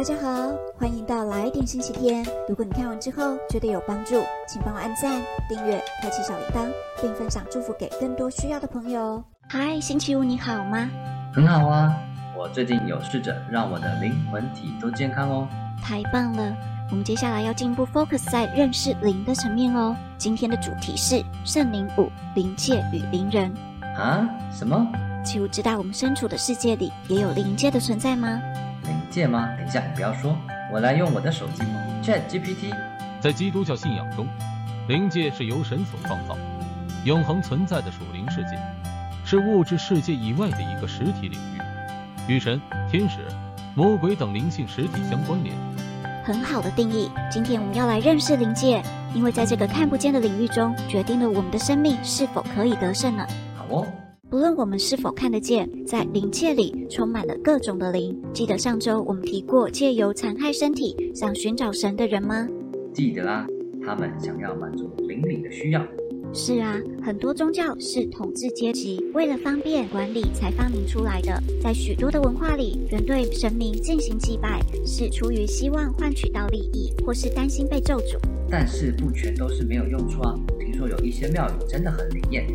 大家好，欢迎到来点星期天。如果你看完之后觉得有帮助，请帮我按赞、订阅、开启小铃铛，并分享祝福给更多需要的朋友。嗨，星期五你好吗？很好啊，我最近有试着让我的灵魂体都健康哦。太棒了！我们接下来要进一步 focus 在认识灵的层面哦。今天的主题是圣灵五灵界与灵人。啊？什么？奇五知道我们身处的世界里也有灵界的存在吗？灵界吗？等一下，你不要说，我来用我的手机 Chat GPT。在基督教信仰中，灵界是由神所创造、永恒存在的属灵世界，是物质世界以外的一个实体领域，与神、天使、魔鬼等灵性实体相关联。很好的定义。今天我们要来认识灵界，因为在这个看不见的领域中，决定了我们的生命是否可以得胜呢？好哦。不论我们是否看得见，在灵界里充满了各种的灵。记得上周我们提过，借由残害身体想寻找神的人吗？记得啊，他们想要满足灵里的需要。是啊，很多宗教是统治阶级为了方便管理才发明出来的。在许多的文化里，人对神明进行祭拜，是出于希望换取到利益，或是担心被咒诅。但是不全都是没有用处啊。听说有一些庙宇真的很灵验，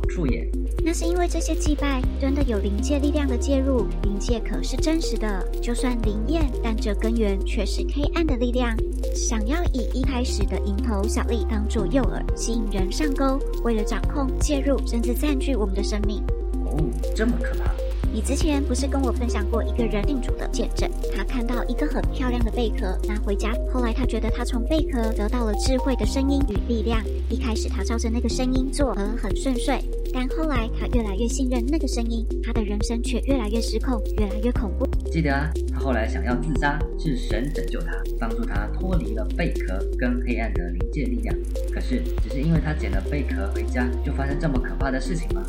好处耶。那是因为这些祭拜真的有灵界力量的介入，灵界可是真实的，就算灵验，但这根源却是黑暗的力量。想要以一开始的蝇头小利当做诱饵，吸引人上钩，为了掌控、介入，甚至占据我们的生命。哦，这么可怕！你之前不是跟我分享过一个人定主的见证？他看到一个很漂亮的贝壳拿回家，后来他觉得他从贝壳得到了智慧的声音与力量。一开始他照着那个声音做，而很顺遂。但后来他越来越信任那个声音，他的人生却越来越失控，越来越恐怖。记得啊，他后来想要自杀，是神拯救他，帮助他脱离了贝壳跟黑暗的灵界力量。可是，只是因为他捡了贝壳回家，就发生这么可怕的事情吗？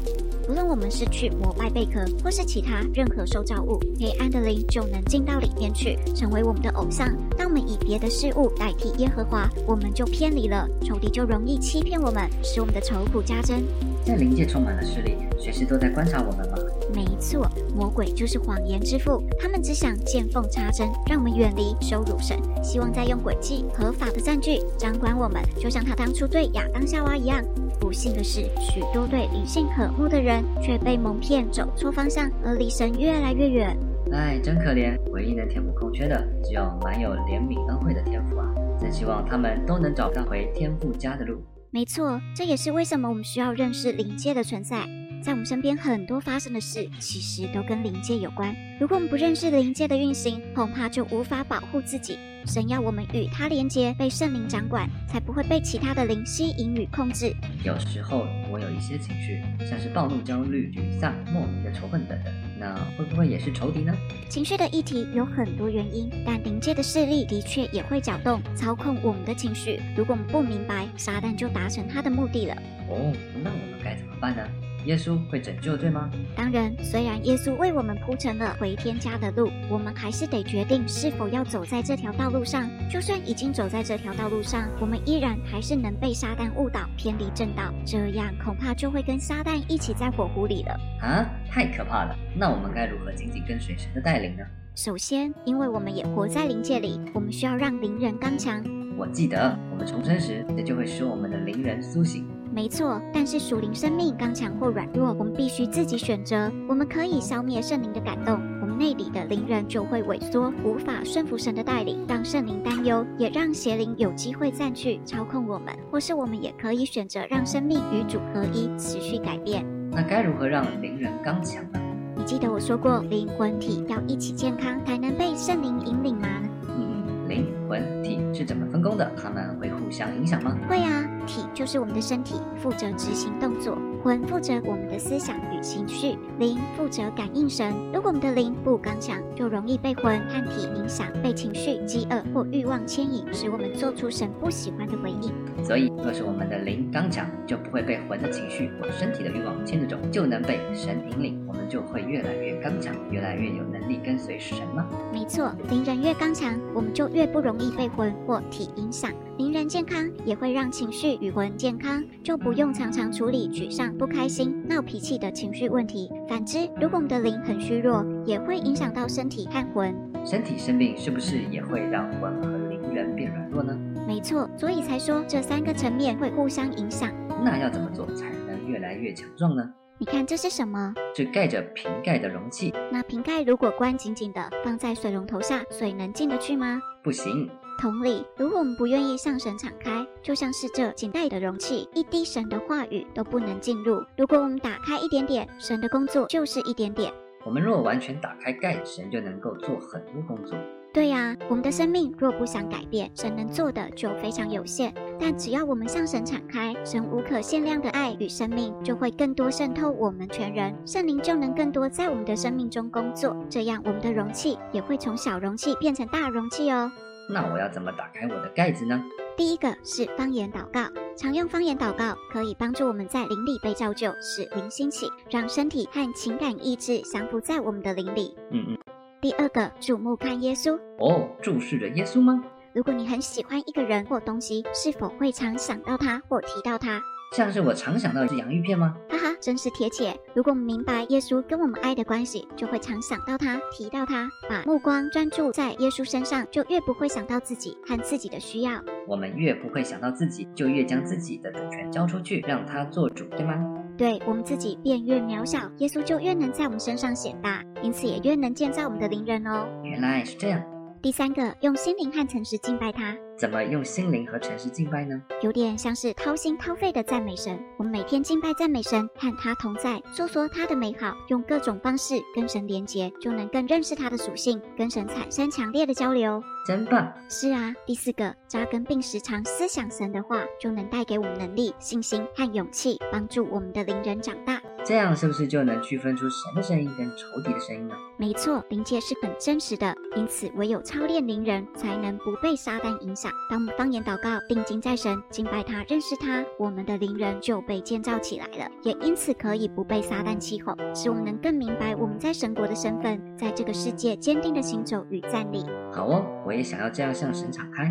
无论我们是去膜拜贝壳，或是其他任何受造物，黑暗的灵就能进到里面去，成为我们的偶像。当我们以别的事物代替耶和华，我们就偏离了，仇敌就容易欺骗我们，使我们的愁苦加增。在灵界充满了势力，随时都在观察我们吗？没错，魔鬼就是谎言之父，他们只想见缝插针，让我们远离羞辱神，希望再用诡计合法的占据掌管我们，就像他当初对亚当夏娃一样。不幸的是，许多对理性渴慕的人却被蒙骗，走错方向，而离神越来越远。哎，真可怜！唯一能填补空缺的，只有满有怜悯恩惠的天赋啊！真希望他们都能找到回天父家的路。没错，这也是为什么我们需要认识灵界的存在。在我们身边很多发生的事，其实都跟灵界有关。如果我们不认识灵界的运行，恐怕就无法保护自己。神要我们与他连接，被圣灵掌管，才不会被其他的灵吸引与控制。有时候我有一些情绪，像是暴怒、焦虑、沮丧、莫名的仇恨等等，那会不会也是仇敌呢？情绪的议题有很多原因，但灵界的势力的确也会搅动、操控我们的情绪。如果我们不明白，撒旦就达成他的目的了。哦，那我们该怎么办呢？耶稣会拯救，对吗？当然，虽然耶稣为我们铺成了回天家的路，我们还是得决定是否要走在这条道路上。就算已经走在这条道路上，我们依然还是能被撒旦误导，偏离正道，这样恐怕就会跟撒旦一起在火湖里了。啊，太可怕了！那我们该如何紧紧跟随神的带领呢？首先，因为我们也活在灵界里，我们需要让灵人刚强。我记得，我们重生时，这就会使我们的灵人苏醒。没错，但是属灵生命刚强或软弱，我们必须自己选择。我们可以消灭圣灵的感动，我们内里的灵人就会萎缩，无法顺服神的带领，让圣灵担忧，也让邪灵有机会占据、操控我们。或是我们也可以选择让生命与主合一，持续改变。那该如何让灵人刚强呢？你记得我说过，灵魂体要一起健康，才能被圣灵引领吗？嗯，灵魂体是怎么分工的？他们会互相影响吗？会啊。体就是我们的身体，负责执行动作；魂负责我们的思想与情绪；灵负责感应神。如果我们的灵不刚强，就容易被魂和体影响，被情绪、饥饿或欲望牵引，使我们做出神不喜欢的回应。所以，若是我们的灵刚强，就不会被魂的情绪或身体的欲望牵着走，就能被神引领，我们就会越来越刚强，越来越有能力跟随神吗？没错，灵人越刚强，我们就越不容易被魂或体影响。灵人健康也会让情绪与魂健康，就不用常常处理沮丧、不开心、闹脾气的情绪问题。反之，如果我们的灵很虚弱，也会影响到身体和魂。身体生病是不是也会让魂和灵人变软弱呢？没错，所以才说这三个层面会互相影响。那要怎么做才能越来越强壮呢？你看这是什么？是盖着瓶盖的容器。那瓶盖如果关紧紧的放在水龙头下，水能进得去吗？不行。同理，如果我们不愿意向神敞开，就像是这紧带的容器，一滴神的话语都不能进入。如果我们打开一点点，神的工作就是一点点。我们若完全打开盖，神就能够做很多工作。对呀，我们的生命若不想改变，神能做的就非常有限。但只要我们向神敞开，神无可限量的爱与生命就会更多渗透我们全人，圣灵就能更多在我们的生命中工作。这样，我们的容器也会从小容器变成大容器哦。那我要怎么打开我的盖子呢？第一个是方言祷告，常用方言祷告可以帮助我们在灵里被造就，使灵兴起，让身体和情感意志降服在我们的灵里。嗯嗯。第二个，注目看耶稣哦，注视着耶稣吗？如果你很喜欢一个人或东西，是否会常想到他或提到他？像是我常想到是洋芋片吗？哈哈，真是贴切。如果我们明白耶稣跟我们爱的关系，就会常想到他，提到他，把目光专注在耶稣身上，就越不会想到自己和自己的需要。我们越不会想到自己，就越将自己的主权交出去，让他做主，对吗？对我们自己变越渺小，耶稣就越能在我们身上显大，因此也越能建造我们的灵人哦。原来是这样。第三个，用心灵和诚实敬拜他。怎么用心灵和诚实敬拜呢？有点像是掏心掏肺的赞美神。我们每天敬拜赞美神，和他同在，诉说他的美好，用各种方式跟神连结，就能更认识他的属性，跟神产生强烈的交流。真棒！是啊。第四个，扎根并时常思想神的话，就能带给我们能力、信心和勇气，帮助我们的灵人长大。这样是不是就能区分出神的声音跟仇敌的声音呢？没错，灵界是很真实的，因此唯有操练灵人，才能不被撒旦影响。当我们方言祷告、定睛在神、敬拜他、认识他，我们的灵人就被建造起来了，也因此可以不被撒旦欺哄，使我们能更明白我们在神国的身份，在这个世界坚定的行走与站立。好哦，我也想要这样向神敞开。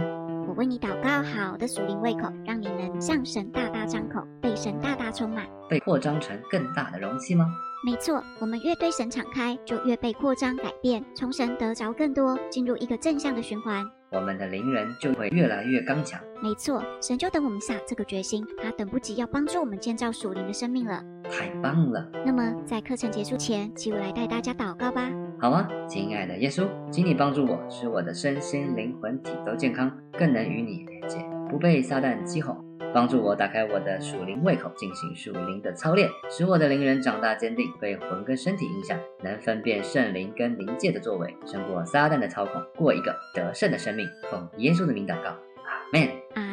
我为你祷告，好的属灵胃口，让你能向神大大张口，被神大大充满，被扩张成更大的容器吗？没错，我们越对神敞开，就越被扩张改变，从神得着更多，进入一个正向的循环。我们的灵人就会越来越刚强。没错，神就等我们下这个决心，他等不及要帮助我们建造属灵的生命了。太棒了！那么在课程结束前，请我来带大家祷告吧。好啊，亲爱的耶稣，请你帮助我，使我的身心灵魂体都健康，更能与你连接，不被撒旦讥哄。帮助我打开我的属灵胃口，进行属灵的操练，使我的灵人长大坚定，被魂跟身体影响，能分辨圣灵跟灵界的作为，胜过撒旦的操控，过一个得胜的生命。奉耶稣的名祷告，阿门。